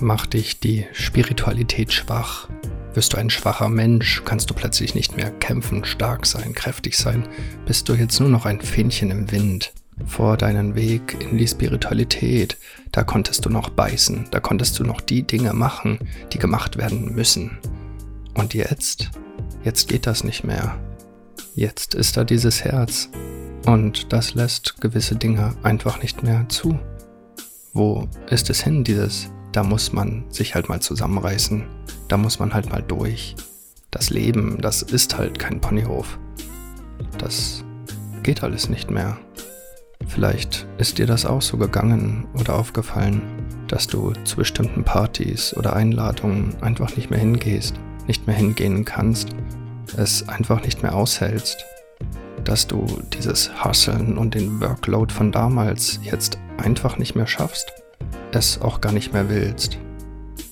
Macht dich die Spiritualität schwach? Wirst du ein schwacher Mensch? Kannst du plötzlich nicht mehr kämpfen, stark sein, kräftig sein? Bist du jetzt nur noch ein Fähnchen im Wind? Vor deinen Weg in die Spiritualität, da konntest du noch beißen, da konntest du noch die Dinge machen, die gemacht werden müssen. Und jetzt? Jetzt geht das nicht mehr. Jetzt ist da dieses Herz. Und das lässt gewisse Dinge einfach nicht mehr zu. Wo ist es hin, dieses? Da muss man sich halt mal zusammenreißen. Da muss man halt mal durch. Das Leben, das ist halt kein Ponyhof. Das geht alles nicht mehr. Vielleicht ist dir das auch so gegangen oder aufgefallen, dass du zu bestimmten Partys oder Einladungen einfach nicht mehr hingehst, nicht mehr hingehen kannst, es einfach nicht mehr aushältst, dass du dieses Hustlen und den Workload von damals jetzt einfach nicht mehr schaffst, es auch gar nicht mehr willst.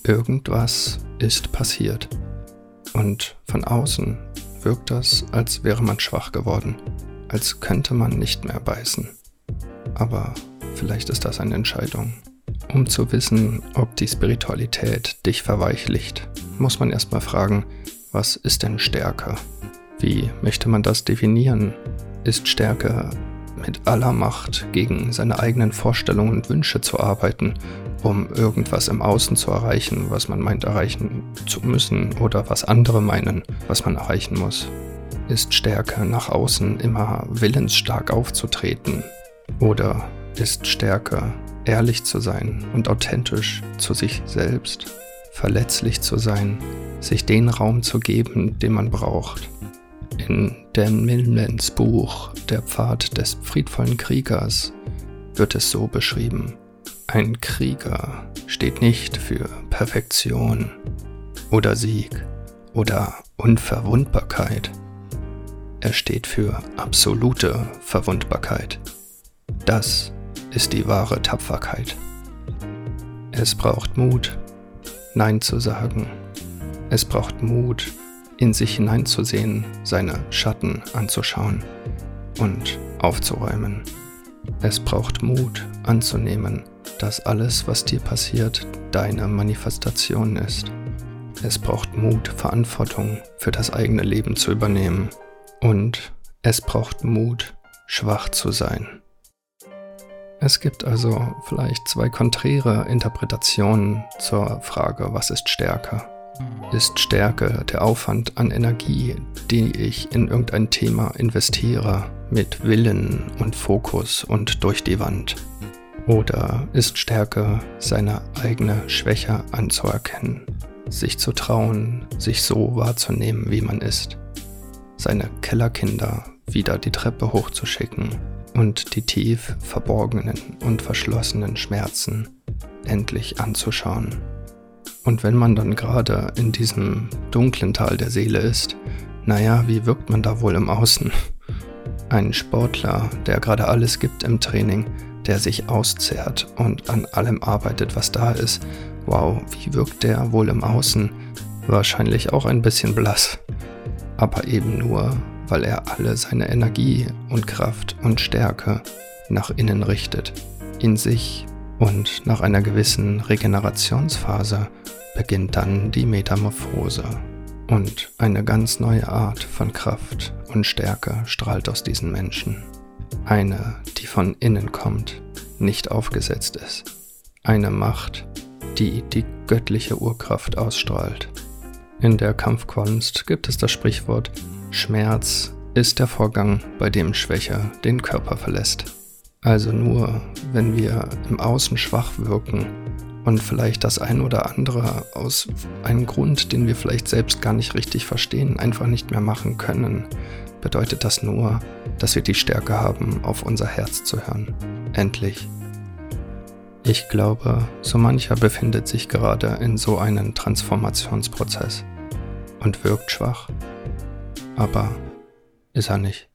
Irgendwas ist passiert. Und von außen wirkt das, als wäre man schwach geworden, als könnte man nicht mehr beißen. Aber vielleicht ist das eine Entscheidung. Um zu wissen, ob die Spiritualität dich verweichlicht, muss man erstmal fragen, was ist denn Stärke? Wie möchte man das definieren? Ist Stärke mit aller Macht gegen seine eigenen Vorstellungen und Wünsche zu arbeiten, um irgendwas im Außen zu erreichen, was man meint erreichen zu müssen oder was andere meinen, was man erreichen muss? Ist Stärke nach außen immer willensstark aufzutreten? Oder ist Stärke ehrlich zu sein und authentisch zu sich selbst, verletzlich zu sein, sich den Raum zu geben, den man braucht? In Dan Millmans Buch Der Pfad des friedvollen Kriegers wird es so beschrieben. Ein Krieger steht nicht für Perfektion oder Sieg oder Unverwundbarkeit. Er steht für absolute Verwundbarkeit. Das ist die wahre Tapferkeit. Es braucht Mut, Nein zu sagen. Es braucht Mut, in sich hineinzusehen, seine Schatten anzuschauen und aufzuräumen. Es braucht Mut anzunehmen, dass alles, was dir passiert, deine Manifestation ist. Es braucht Mut, Verantwortung für das eigene Leben zu übernehmen. Und es braucht Mut, schwach zu sein. Es gibt also vielleicht zwei konträre Interpretationen zur Frage, was ist Stärke? Ist Stärke der Aufwand an Energie, die ich in irgendein Thema investiere, mit Willen und Fokus und durch die Wand? Oder ist Stärke seine eigene Schwäche anzuerkennen, sich zu trauen, sich so wahrzunehmen, wie man ist, seine Kellerkinder wieder die Treppe hochzuschicken und die tief verborgenen und verschlossenen Schmerzen endlich anzuschauen? Und wenn man dann gerade in diesem dunklen Tal der Seele ist, naja, wie wirkt man da wohl im Außen? Ein Sportler, der gerade alles gibt im Training, der sich auszehrt und an allem arbeitet, was da ist. Wow, wie wirkt der wohl im Außen? Wahrscheinlich auch ein bisschen blass. Aber eben nur, weil er alle seine Energie und Kraft und Stärke nach innen richtet, in sich und nach einer gewissen Regenerationsphase beginnt dann die Metamorphose. Und eine ganz neue Art von Kraft und Stärke strahlt aus diesen Menschen. Eine, die von innen kommt, nicht aufgesetzt ist. Eine Macht, die die göttliche Urkraft ausstrahlt. In der Kampfkunst gibt es das Sprichwort, Schmerz ist der Vorgang, bei dem Schwäche den Körper verlässt. Also nur, wenn wir im Außen schwach wirken und vielleicht das ein oder andere aus einem Grund, den wir vielleicht selbst gar nicht richtig verstehen, einfach nicht mehr machen können, bedeutet das nur, dass wir die Stärke haben, auf unser Herz zu hören. Endlich. Ich glaube, so mancher befindet sich gerade in so einem Transformationsprozess und wirkt schwach. Aber ist er nicht.